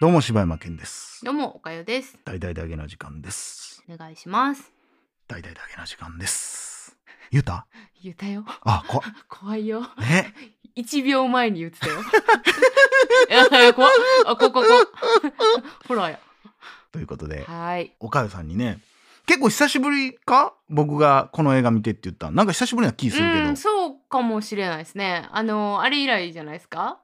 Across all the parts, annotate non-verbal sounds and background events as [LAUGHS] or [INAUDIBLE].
どうも柴山健です。どうも、おかよです。大々だけの時間です。お願いします。大々だけの時間です。言うた？言ったよ。あ、こ、[LAUGHS] 怖いよ。ね。一秒前に言ってたよ。[LAUGHS] いや怖っ。あ、ここ、こほらや。ということで、はい。おかよさんにね、結構久しぶりか？僕がこの映画見てって言ったなんか久しぶりな気するけど、うん、そうかもしれないですね。あの、あれ以来じゃないですか？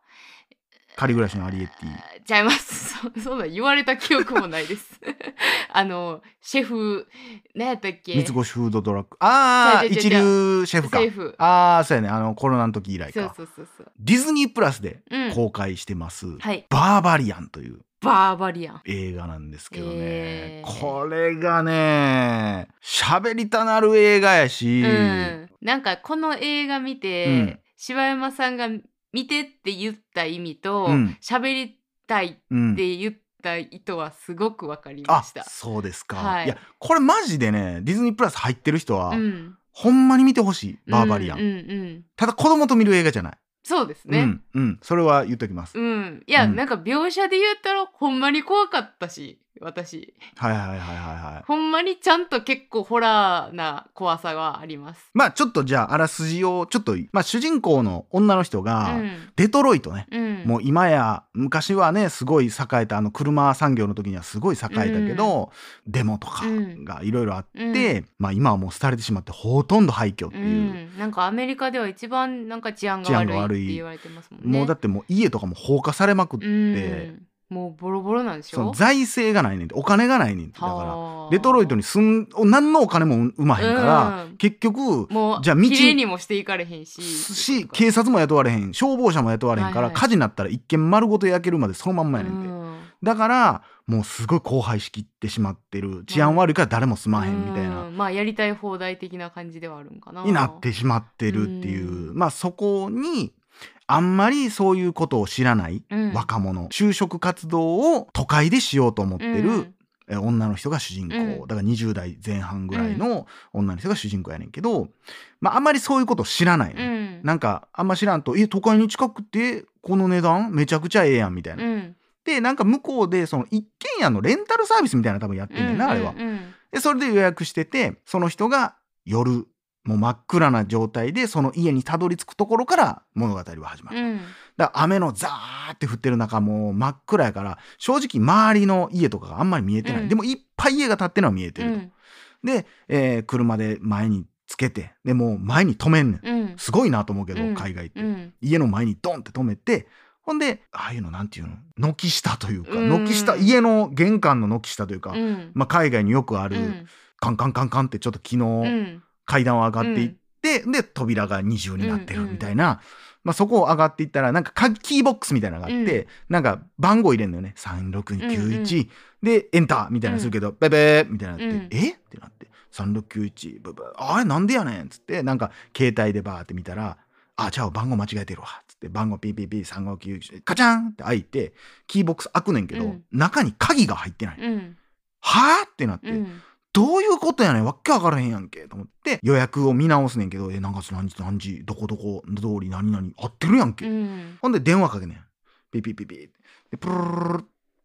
仮暮らしのアリエッティ。ちゃいます。[LAUGHS] そそんなん言われた記憶もないです。[LAUGHS] あの、シェフ、何やったっけ？三つ星フードトラック。ああ、一流シェフかシェ。フ。ああ、そうやね。あの、コロナの時以来そうか。そうそうそう。ディズニープラスでうん。公開してます、はい。バーバリアンというバーバリアン。映画なんですけどね、えーこれがね喋りたなる映画やし、うん、なんかこの映画見て、うん柴山さんが見てって言った意味とうん。喋、りたいっうんて言った意図はすごくわかりまあした。そうですか、はい。い、やこれマジでねディズニープラス入ってる人は、うん、ほんまに見てほしいバーバリアン、うんうんうん。ただ子供と見る映画じゃない、そうですね。うんうん。それは言っときます、うん、いや、うん。なんか描写で言ったらほんまに怖かったし私。はいはいはいはいはい。ほんまにちゃんと結構ホラーな怖さがあります。まあちょっとじゃああらすじをちょっとまあ主人公の女の人が、うん。デトロイトね、うん、もう今や昔はねすごい栄えたあの車産業の時にはすごい栄えたけど、デモとかがいろいろあって、うん。まあ今はもう廃れてしまってほとんど廃墟ってういう、ん、なんかアメリカでは一番なんか治安が治安悪いが悪いって言われてますもんね。もうだってもう家とかも放火されまくって、うん、もうボロボロなんでしょ？財政がないねんてお金がないねんて。だからはあ。デトロイトに住ん何のお金も生まへんから、うん。結局もうじゃあ道綺麗にもしていかれへんしし警察も雇われへん消防車も雇われへんから、はいはい。火事になったら一軒丸ごと焼けるまでそのまんまやねんて、うん。だからもうすごい荒廃しきってしまってる治安悪いから誰も住まへんみたいな、うん。まあやりたい放題的な感じではあるんかな。になってしまってるっていう、うまあそこにあんまりそういうことを知らないうん。若者、就職活動を都会でしようと思ってる、うん。え女の人が主人公、うん。だから20代前半ぐらいの女の人が主人公やねんけど、まああんまりそういうことを知らないの、うん。なんかあんま知らんと「え都会に近くてこの値段？めちゃくちゃええやん」みたいな。うん。でなんか向こうでその一軒家のレンタルサービスみたいなの多分やってんねんな、あれは。うんうん。でそれで予約しててその人が夜もう真っ暗な状態でその家にたどり着くところから物語は始まる。うん。だから雨のザーって降ってる中もう真っ暗やから正直周りの家とかがあんまり見えてない、うん。でもいっぱい家が建ってるのは見えてると、うん。で、えー車で前につけてでもう前に止めんねん。うん。すごいなと思うけど、うん。海外って、うん。家の前にドンって止めてほんでああいうのなんていうの？軒下というかうん。軒下家の玄関の軒下というか、うん。まあ、海外によくある、うん。カンカンカンカンってちょっと昨日、うん階段を上がっていって、で扉が二重になってるみたいな、まあ、そこを上がっていったらなんか鍵キーボックスみたいなのがあって、なんか番号入れんのよね。3691、でエンターみたいなのするけど、ベベーみたいなのって、うん。え？ってなって。3691ブブあれ？なんでやねんっつって。なんか携帯でバーって見たらあじゃあ番号間違えてるわっつって。番号ピーピーピー3591カチャンって開いてキーボックス開くねんけど、うん。中に鍵が入ってない、うん。はあってなって、うんどういうことやねん。わっけわからへんやんけ。と思って予約を見直すねんけどえ何月何時何時どこどこ通り何々合ってるやんけ、うん。ほんで電話かけねん。ピピピピでプルルルっ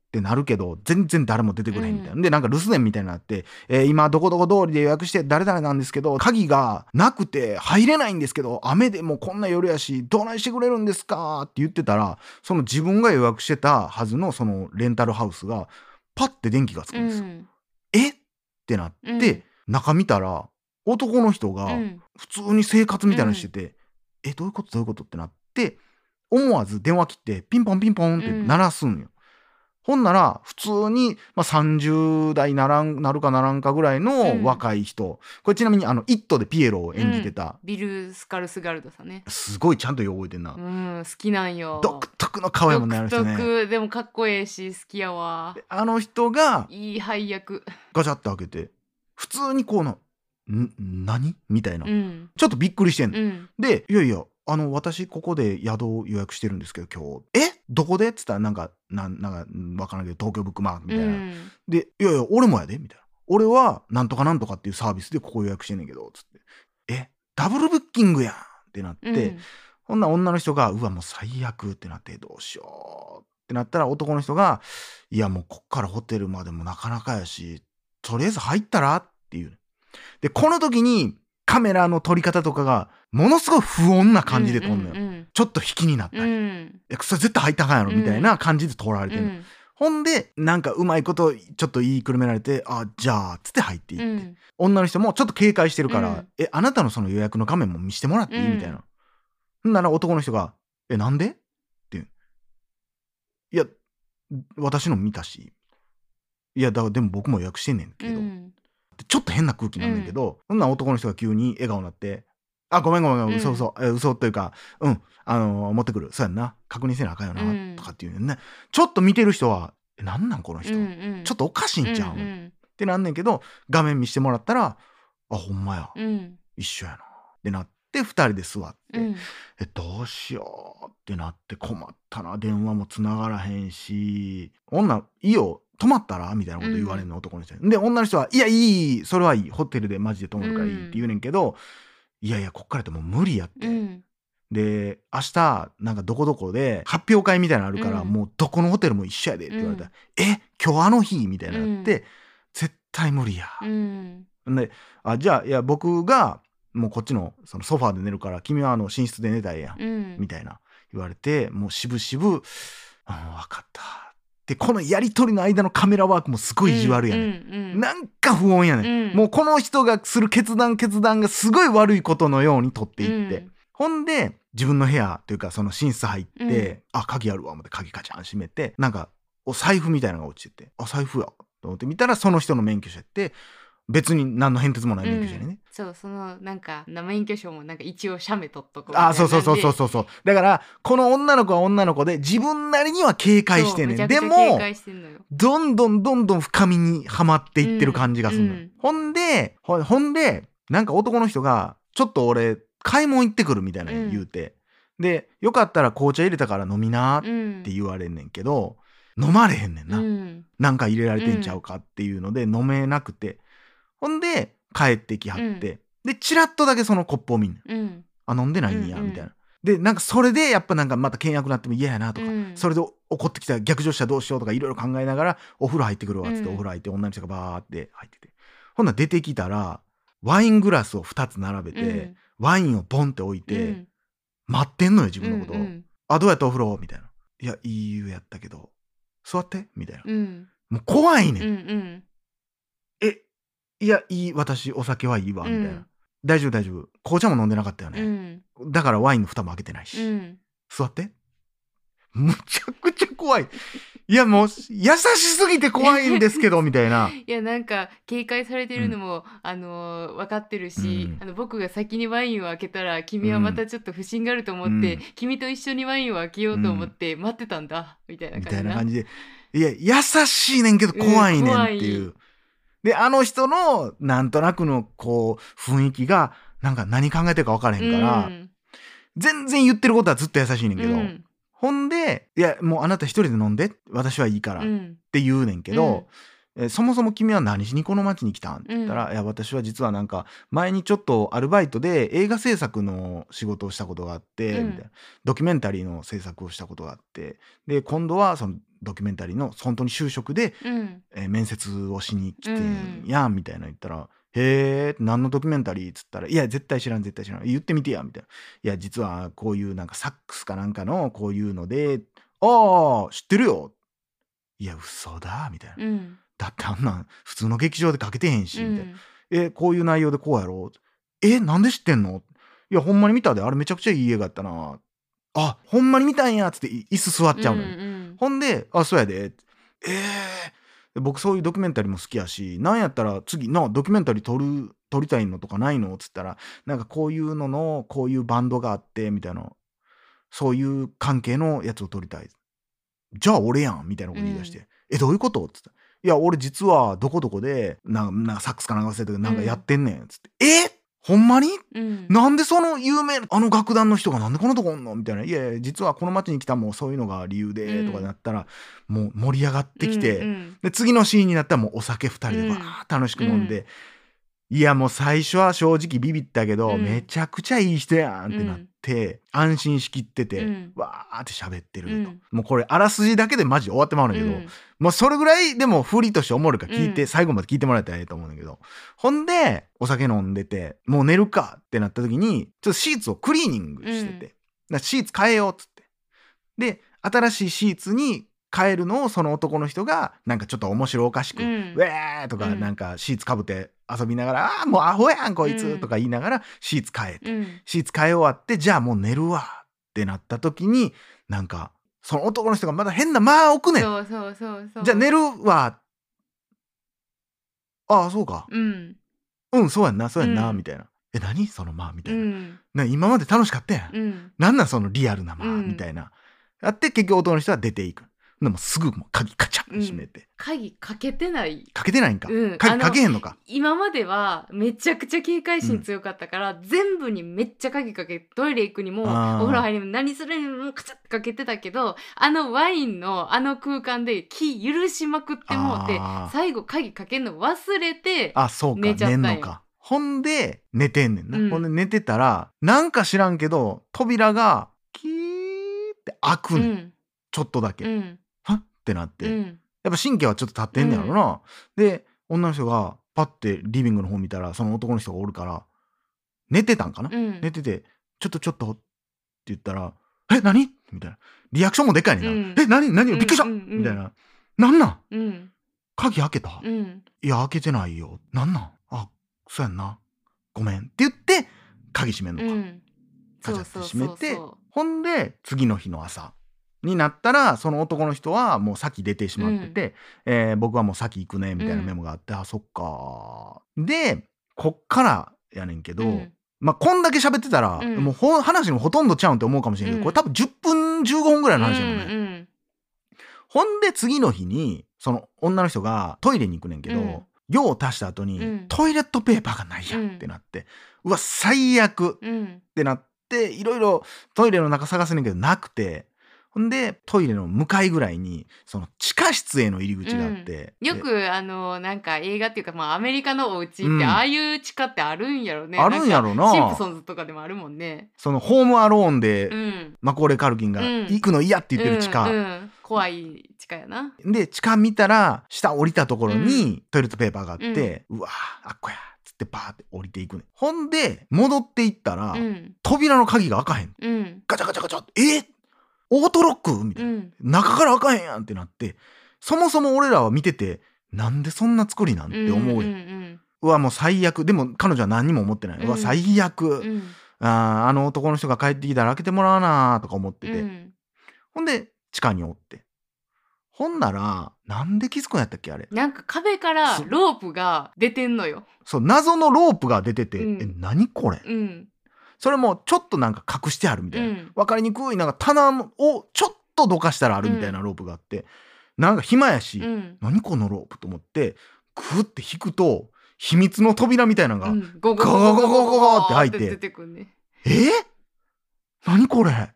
てなるけど全然誰も出てくれへんみたいな、でなんか留守電みたいになって、えー今どこどこ通りで予約して誰々なんですけど鍵がなくて入れないんですけど雨でもこんな夜やしどないしてくれるんですかって言ってたらその自分が予約してたはずのそのレンタルハウスがパッて電気がつくんですよ。うん。え？ってなって、うん。中見たら男の人がうん。普通に生活みたいなのしてて、えどういうこと？どういうこと？ってなって思わず電話切ってピンポンピンポンって鳴らすんよ。ほんなら普通に、まあ、30代ならんなるかならんかぐらいの若い人、これちなみにあの「イット!」でピエロを演じてた、ビル・スカルスガルドさんね。すごいちゃんと覚えてんな、うん好きなんよ。独特の顔やもんねあの独人ね。特。でもかっこええし好きやわ。あの人がいい配役。ガチャって開けて普通にこうの「ん何?」みたいな、うん。ちょっとびっくりしてんの。うん。で、いやいや、あの、私、ここで宿を予約してるんですけど、今日。え？どこで？っつったら、なんか、なん、なんか、うんわからんけど、東京ブックマークみたいな。うんで、いやいや、俺もやでみたいな。俺は、なんとかなんとかっていうサービスでここ予約してんねんけど、つって。えダブルブッキングやんってなって、うんほんなら女の人が、うわ、もう最悪ってなって、どうしようっってなったら男の人が「いやもうこっからホテルまでもなかなかやしとりあえず入ったら?」っていう。でこの時にカメラの撮り方とかがものすごい不穏な感じで撮んのよ。うんうんちょっと引きになったり。うん。いやそれ絶対入ったかんやろみたいな感じで撮られてる、うん。ほんでなんかうまいことちょっと言いくるめられて「あじゃあ」っつって入っていって、うん。女の人もちょっと警戒してるから「うん。えあなたのその予約の画面も見してもらっていい?」うんみたいな。ほんなら男の人が「えなんで?」って言う。いや私の見たし。いやだからでも僕も予約してんねんけど、ちょっと変な空気なんだけど、そんな男の人が急に笑顔になって「あごめんごめんごめんうん。嘘嘘、え嘘というかうんあのー持ってくる。そうやんな。確認せなあかんよな」うん。とかっていうねちょっと見てる人は「えなんなんこの人、うんうん。ちょっとおかしいんちゃう、うんってなんねんけど画面見してもらったら「あほんまや、うん。一緒やな」ってなって2人で座って、うん。えどうしようってなって困ったな。電話もつながらへんし。女いいよ泊まったら？みたいなこと言われるの、男の人に。で女の人は「いやいいいいそれはいいホテルでマジで泊まるからいい」って言うねんけど、いやいやこっからってもう無理やって、うん。で明日なんかどこどこで発表会みたいなのあるから、うんもうどこのホテルも一緒やでって言われたらう「え？今日あの日?」みたいなのって、絶対無理や。うん。であじゃあいや僕がもうこっちのそのソファーで寝るから君はあの寝室で寝たらええやん、うん。みたいな言われてもうしぶしぶ「うん分かった」でこのやり取りの間のカメラワークもすごい意地悪やね、ん、うんうんなんか不穏やねん、うん。もうこの人がする決断決断がすごい悪いことのように取っていって、うん。ほんで自分の部屋というかその寝室入って、うん。あ鍵あるわ思って鍵カチャン閉めてなんかお財布みたいなのが落ちててあ財布やと思って見たらその人の免許証やって別に何の変哲もない免許証やね。ん。ね、そうそのなんか免許証もなんか一応写メ取っとこうあそうそうそうそうそうそう。だからこの女の子は女の子で自分なりには警戒してんねんでもどんどんどんどん深みにはまっていってる感じがするのよ、うん。うん。ほんでほほんでなんか男の人が「ちょっと俺買い物行ってくる」みたいな言うて、で「よかったら紅茶入れたから飲みな」ってうん。言われんねんけど、飲まれへんねんな、うん。なんか入れられてんちゃうかっていうので飲めなくてほんで帰ってきはって、でチラッとだけそのコップを見んねんうんあ飲んでないんやうんうんみたいな。でなんかそれでやっぱなんかまた険悪になっても嫌やなとか、うん。それで怒ってきたら逆上したらどうしようとかいろいろ考えながらお風呂入ってくるわっつってうん。お風呂入って女の人がバーって入ってて。ほんなら出てきたらワイングラスを2つ並べて、ワインをボンって置いて、うん。待ってんのよ自分のこと。を、うんうんあどうやったお風呂みたいな「いやいい湯やったけど。座って」みたいな、うん。もう怖いねん、うんうん。えいやいい私お酒はいいわみたいな、うん。大丈夫大丈夫。紅茶も飲んでなかったようね、ん。だからワインの蓋も開けてないし、うん。座って。むちゃくちゃ怖い。いやもう優しすぎて怖いんですけど [LAUGHS] みたいな。いやなんか警戒されてるのも、あのー分かってるし、うんあの僕が先にワインを開けたら君はまたちょっと不審があると思って、うん。君と一緒にワインを開けようと思って待ってたんだ、みたいなみ感じたいな感じで。いや優しいねんけど怖いねんっていう、うんであの人のなんとなくのこう雰囲気がなんか何考えてるか分からへんから、うん。全然言ってることはずっと優しいねんけど、うん。ほんで「いやもうあなた一人で飲んで私はいいから」っうん。て言うねんけど、えーそもそも君は何しにこの町に来たんって言ったら、うん。いや私は実はなんか前にちょっとアルバイトで映画制作の仕事をしたことがあって、うん。みたいな。ドキュメンタリーの制作をしたことがあってで今度はそのドキュメンタリーの本当に就職で、うんえー面接をしに来てんやんみたいな言ったら「へえ何のドキュメンタリー?」っつったら「いや絶対知らん絶対知らん言ってみてや」みたいな「いや実はこういうなんかサックスかなんかのこういうのでああ知ってるよ」いや嘘だみたいな。うんだってあんなん普通の劇場でかけてへんし、うみたいな。んえ、こういう内容でこうやろえ、なんで知ってんの？いや、ほんまに見たで。あれめちゃくちゃいい映画やったな。あ、ほんまに見たんやっつってい椅子座っちゃうのよ。んほんで、あ、そうやで。えーで僕そういうドキュメンタリーも好きやし、なんやったら次、な、ドキュメンタリー撮る、撮りたいのとかないの？っつったら、なんかこういうのの、こういうバンドがあって、みたいな。そういう関係のやつを撮りたい。じゃあ俺やんみたいなこと言い出して。うえ、どういうこと？っつったらいや、俺実はどこどこで、ななんかサックスかなんか忘れたけど、なんかやってんねん。つって。え？ほんまに？うん。なんでその有名なあの楽団の人がなんでこんなとこおんの？みたいな。いやいや、実はこの町に来たもうそういうのが理由で、とかなったら、もう盛り上がってきて、うんうん。で、次のシーンになったらもうお酒二人でうん。わー楽しく飲んで、いやもう最初は正直ビビったけど、うん。めちゃくちゃいい人やんってなって、安心しきってて、うん。わーって喋ってると、うん。もうこれあらすじだけでマジで終わってまうんだけど、もうそれぐらいでも振りとしておもろいから聞いて、うん。最後まで聞いてもらえたらええと思うんだけどほんでお酒飲んでてもう寝るかってなった時にちょっとシーツをクリーニングしてて、うん。だからシーツ変えようっつって。で新しいシーツに変えるのをその男の人がなんかちょっと面白おかしく「うん。ウェー!」とかうん。なんかシーツかぶって遊びながら「ああもうアホやんこいつ!」うんとか言いながらシーツ変えて、うんシーツ変え終わってじゃあもう寝るわってなった時になんかその男の人がまだ変な間を置くねんそうそうそうそうじゃあ寝るわ。ああ、そうか。うんうん、そうやんな、そうやんな、うんみたいな。え、何？その間？みたいな。うんな今まで楽しかったやん。うんなんなんそのリアルな間、うんみたいな。やって結局男の人は出ていく。でもすぐもう鍵カチャン閉めて。鍵かけてないかけてないんか。うんあ鍵のかけへんのか。今まではめちゃくちゃ警戒心強かったから、全部にめっちゃ鍵かけトイレ行くにもお風呂入りにも何するにもカチャッてかけてたけどあのワインのあの空間で気許しまくってもうて最後鍵かけんの忘れてあ、そうか。寝ちゃったんのか。ほんで、寝てんねんな。うんほんで寝てたら、なんか知らんけど、扉が、キーって開く。うんちょっとだけ。うんはっってなって。うんやっぱ神経はちょっと立ってんねやろな。で、女の人がパッてリビングの方見たら、その男の人がおるから、寝てたんかな、うん寝てて、ちょっとちょっとって言ったら、え、何？みたいな。リアクションもでかいねんな。うんえ、何？何？びっくりした、うんうんうんみたいな。なんなん？うん鍵開けた、いうんや、開けてないよ。なんなんあ、そうやんな。ごめん。って言って、鍵閉めんのか。うんカチャって閉めてほんで、次の日の朝になったら、その男の人はもう先出てしまってて、えー僕はもう先行くね、みたいなメモがあって、あ、そっか。で、こっからやねんけど、うん。まあ、こんだけ喋ってたら、うん。もうほ話のほとんどちゃうんって思うかもしれんけど、うん。これ多分10分15分ぐらいの話やもんね。うんうんほんで次の日に、その女の人がトイレに行くねんけど、うん。用を足した後に、うん。トイレットペーパーがないやんってなって、うわ、最悪うん。ってなっていろいろトイレの中探すねんけどなくてほんでトイレの向かいぐらいにその地下室への入り口があって、でよくあのなんか映画っていうかまあアメリカのお家って、うん。ああいう地下ってあるんやろね。あるんやろな。シンプソンズとかでもあるもんね。そのホームアローンで、うん。マコーレー・カルキンがうん。行くの嫌って言ってる地下、うんうん。怖い地下やな。で地下見たら下降りたところにトイレットペーパーがあって、うわあっこやっつってバーって降りていくねん。ほんで戻っていったら、うん。扉の鍵が開かへん。うん。ガチャガチャガチャえオートロック？みたいな、うん。中から開かへんやんってなってそもそも俺らは見ててなんでそんな作りなんて思うやん、んうわもう最悪。でも彼女は何にも思ってない、ううんわ最悪、うん。うんあーあの男の人が帰ってきたら開けてもらわなとか思ってて、うん。ほんで地下におって。ほんならなんで気づくんやったっけあれ？なんか壁からロープが出てんのよ。そう謎のロープが出てて、うん。え何これ？うんそれもちょっとなんか隠してあるみたいな、うん。分かりにくいなんか棚をちょっとどかしたらあるみたいなロープがあって、なんか暇やし、うん。何このロープと思ってグーって引くと秘密の扉みたいなのが、うん。ゴゴゴゴゴゴゴって開いて出てくんねえー、何これ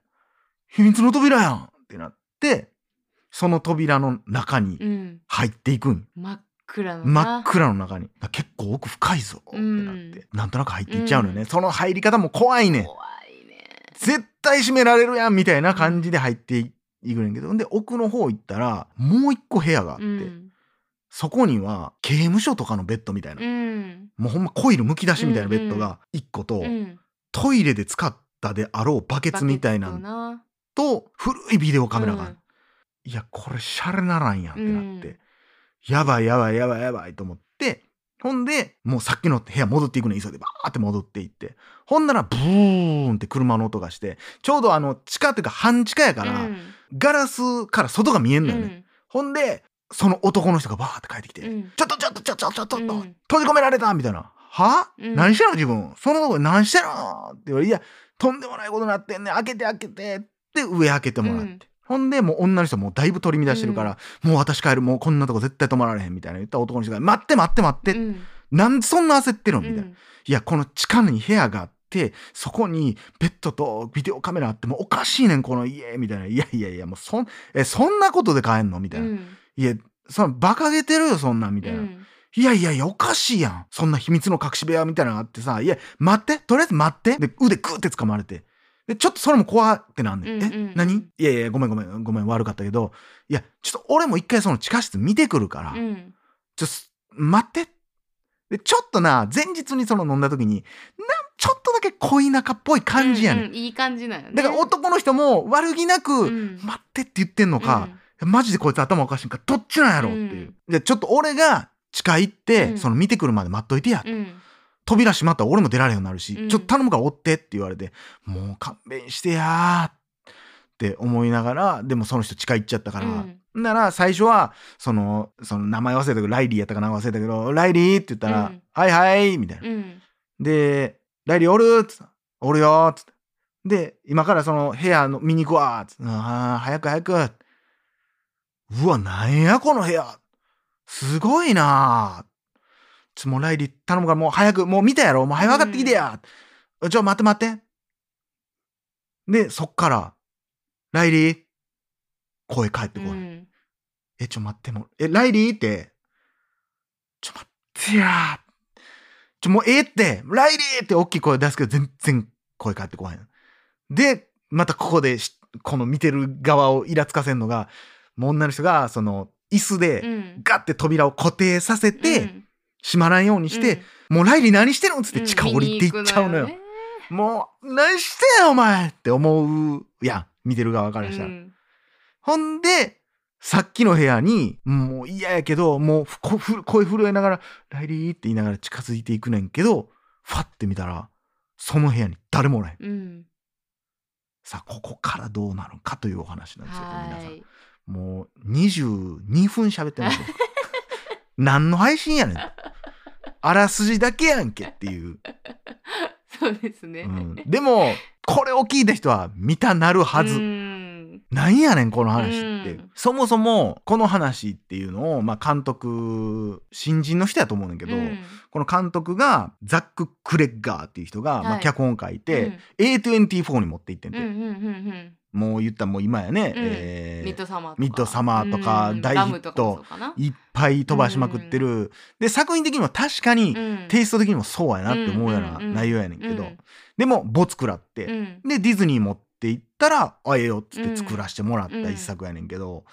秘密の扉やんってなってその扉の中にうん入っていくん、真っ暗の真っな暗の中に。結構奥深いぞってなって、うんなんとなく入っていっちゃうのよね、うん。その入り方も怖いね。ん怖いね。絶対閉められるやんみたいな感じで入っていいくねんけど。で奥の方行ったらもう一個部屋があって、うん。そこには刑務所とかのベッドみたいな、うん。もうほんまコイルむき出しみたいなベッドが一個と、うん。トイレで使ったであろうバケツみたいなと古いビデオカメラがいやこれシャレならんやんってなって、うんやばいやばいやばいやばいと思ってほんでもうさっきの部屋戻っていくの急いでバーって戻っていってほんならブーンって車の音がしてちょうどあの地下っていうか半地下やから、うんガラスから外が見えんのよね、うんほんでその男の人がバーって帰ってきて、うんちょっとちょっとちょっとちょっとちょっと、うん閉じ込められたみたいな。は、うん何してんの自分？そんなとこで何してんのって言われて、いや、とんでもないことになってんねん。開けて開けてって上開けてもらって。うんほんで、もう女の人もうだいぶ取り乱してるから、もう私帰る、もうこんなとこ絶対止まられへんみたいな言った男の人が、待って待って待って、うんなんでそんな焦ってるのみたいな。うんいや、この地下に部屋があって、そこにベッドとビデオカメラあって、もうおかしいねん、この家、みたいな。いやいやいや、もうそん、え、そんなことで帰んの？みたいな。うんいや、その、馬鹿げてるよ、そんなん、みたいな。うんいやいやいや、おかしいやん。そんな秘密の隠し部屋みたいなのがあってさ、いや、待って、とりあえず待って。で、腕グーって掴まれて。で、ちょっとそれも怖ってなんねん。うんうんうん。え、何？いやいや、ごめんごめん、ごめん、悪かったけど、いや、ちょっと俺も一回その地下室見てくるから、うん。ちょっと、待って。で、ちょっとな、前日にその飲んだ時に、なん、ちょっとだけ恋仲っぽい感じやねん。うんうんいい感じなんよね。だから男の人も悪気なく、うん。待ってって言ってんのか、マジでこいつ頭おかしいんか、どっちなんやろっていう。うん。で、ちょっと俺が地下行って、うん。その見てくるまで待っといてや。うんうん扉閉まったら俺も出られへんようになるし、うんちょっと頼むから追ってって言われて、もう勘弁してやーって思いながら、でもその人地下行っちゃったから、うんなら最初は、その、その名前忘れたけど、ライリーやったかな忘れたけど、ライリーって言ったら、うんはいはいみたいな。うんで、ライリーおるっつったおるよっつって。で、今からその部屋の見に行くわっつって。ああ、早く早く。うわ、なんやこの部屋。すごいなちょ、もうライリー頼むからもう早く、もう見たやろ。もう早く上がってきてや。ちょ、待って待って。で、そっから、ライリー、声返ってこい。うん。え、ちょ、待って、もう、え、ライリー？って、ちょ、待ってや。ちょ、もうええって、ライリー？って大きい声出すけど、全然声返ってこない。の。で、またここでし、この見てる側をイラつかせんのが、もう女の人が、その、椅子うで、ん。ガッて扉を固定させて、うん閉まらんようにして、もうライリー何してるんつって地下降りていっちゃうのよ。見に行もう、何してんお前って思うやん。見てる側からしたら。くのよねほんで、さっきの部屋に、もう嫌やけど、もうふこふ声震えながら、ライリーって言いながら近づいていくねんけど、ファって見たら、その部屋に誰もおらへん。うんうんさあ、ここからどうなるかというお話なんですよ、皆さん。はいもう22分喋ってますよ。何の配信やねん。あらすじだけやんけっていう。[LAUGHS] そうですね。うん、でも、これを聞いた人は見たなるはず。うん。なんやねんこの話って、うん。そもそもこの話っていうのを、まあ、監督新人の人やと思うねんだけど、うん。この監督がザック・クレッガーっていう人が、まあ、はい。脚本書いて、A24 に持っていってんて、うんうんうんうんもう言ったらもう今やね、うん。えーミッドサマーとか。ミッドサマーとかうん。大ヒット。いっぱい飛ばしまくってる、で作品的にも確かに、うん。テイスト的にもそうやなって思うような内容やねんけど、うんでもボツ食らって、うん。でディズニー持って行ったらあええよっつって作らせてもらった一作やねんけど、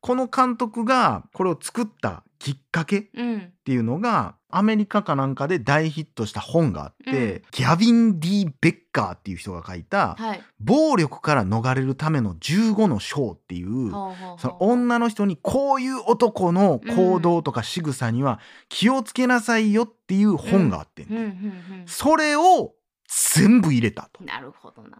この監督がこれを作ったきっかけっうん。ていうのがアメリカかなんかで大ヒットした本があって、うん。ギャビン・ディ・ベッカーっていう人が書いたはい「暴力から逃れるための15の章」っていう、その女の人にこういう男の行動とか仕草には気をつけなさいよっていう本があってんうん。ね、うん。それを全部入れたと。うんなるほどな。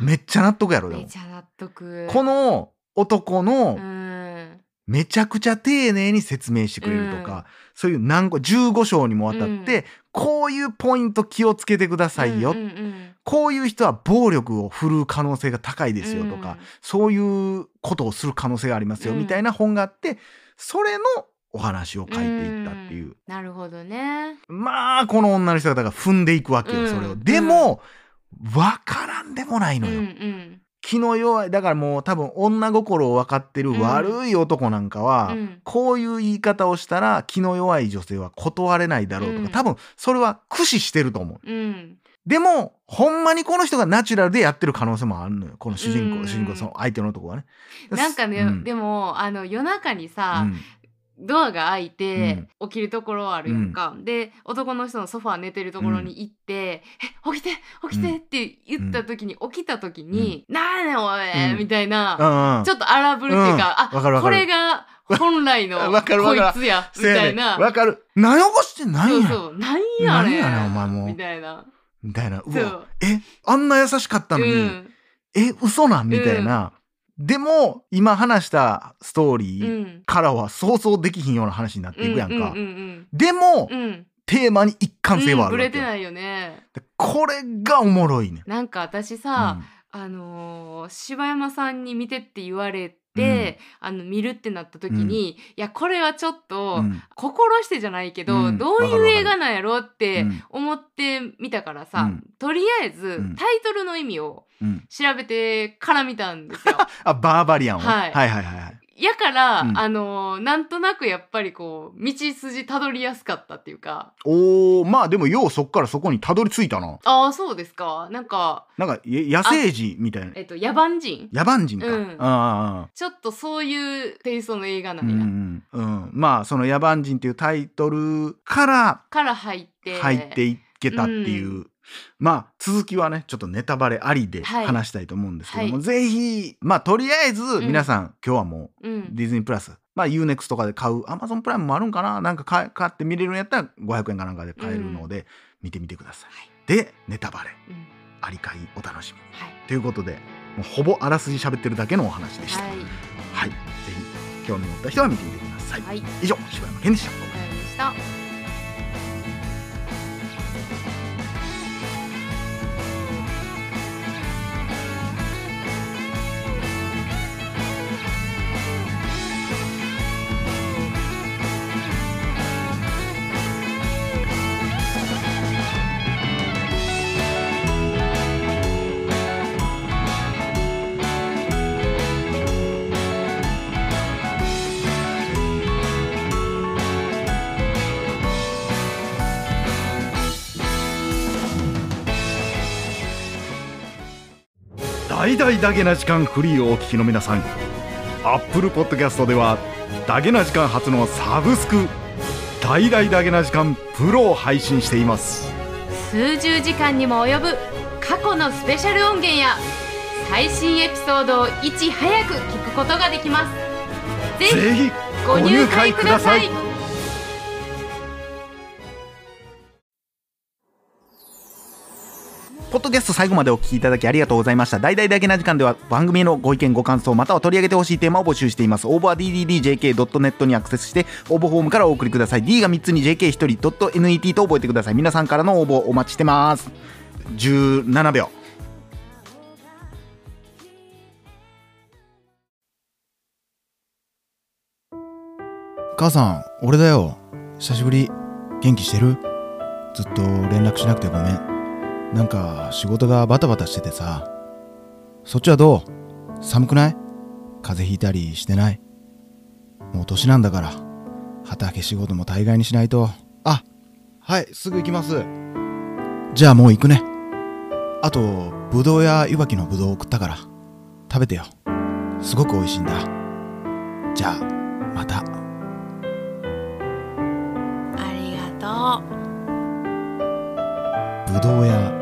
めっちゃ納得やろでも。めちゃ納得。この男のうんめちゃくちゃ丁寧に説明してくれるとか、そういう何個15章にもわたって、こういうポイント気をつけてくださいよ、うんうんうん。こういう人は暴力を振るう可能性が高いですよとか、うんそういうことをする可能性がありますよ、うん。みたいな本があってそれのお話を書いていったっていう、ん。なるほどね。まあこの女の人方が踏んでいくわけよ、うんそれをでも、わからんでもないのよ、うんうん気の弱いだからもう多分女心を分かってる悪い男なんかは、うん。こういう言い方をしたら気の弱い女性は断れないだろうとか、うん。多分それは駆使してると思う。うん。でもほんまにこの人がナチュラルでやってる可能性もあるのよ。この主人公、うん。主人公その相手の男はね。なんかね、うん。でもあの夜中にさ、うんドアが開いて、起きるところあるやんか、で男の人のソファー寝てるところに行って「え起きて起きて」って言った時に、起きた時に「なんやねんおい、うん。みたいな、うんうん。ちょっと荒ぶるっていうか、うん。あこれが本来の [LAUGHS] こいつやみたいな。わかる。何起こしてん何やそうそう。なんやねん何やねんお前もう。みたいな。みたいな。うわ。えあんな優しかったのに、うん。え嘘なん？みたいな、でも今話したストーリうーん。からは想像できひんような話になっていくやんか、うんうんでも、うんうん。テーマに一貫性はあうんぶれてないよね。でこれがおもろいねん。なんか私さ、あのー柴山さんに見てって言われて、あの見るってなった時に、いやこれはちょっと、うん。心してじゃないけど、うん。どういう映画なんやろってうん思ってみたからさ、うん。とりあえず、うん。タイトルの意味をうん。調べてから見たんですよ。[LAUGHS] あバーバリアンを、はい。はいはいはいはいやから、うん。あのーなんとなくやっぱりこう道筋たどりやすかったっていうか。おーまあでもようそっからそこにたどり着いたな。ああそうですか。なんかなんかや野生児みたいな。えっと野蛮人？野蛮人か、うん。ああちょっとそういうテイストの映画なうんんや、うんうん、まあその「野蛮人」っていうタイトルからから入って。入っていけたっていう、まあ続きはねちょっとネタバレありではい。話したいと思うんですけども、はい。ぜひまあとりあえずん。皆さん、今日はもううん。ディズニープラス、まあ UNEXT とかで買う Amazon プライムもあるんかななんか買買って見れるんやったら500円かなんかで買えるので、見てみてください、はい。でネタバレ。うん。ありかいお楽しみ。にはい。ということでもうほぼあらすじ喋ってるだけのお話でした。はい。はい、ぜひ興味持った人は見てみてください、はい。以上柴山健でした大々だけな時間フリーをお聞きの皆さん。Apple Podcast ではだけな時間初のサブスク大々だけな時間プロを配信しています。数十時間にも及ぶ過去のスペシャル音源や最新エピソードをいち早く聞くことができます。ぜひご入会くださいポッドキャスト最後までお聞きいただきありがとうございました。大々だけな時間では番組へのご意見ご感想または取り上げてほしいテーマを募集しています。応募は dddjk.net にアクセスして応募フォームからお送りください。D が3つに JK1 人 .net と覚えてください。皆さんからの応募お待ちしてます。17秒。母さん俺だよ久しぶり元気してる？ずっと連絡しなくてごめんなんか仕事がバタバタしててさ。そっちはどう？寒くない？風邪ひいたりしてない？もう年なんだから。畑仕事も大概にしないと。あはいすぐ行きます。じゃあもう行くね。あとぶどうや湯きのぶどう送ったから。食べてよ。すごく美味しいんだ。じゃあまた。ありがとう。ぶどうや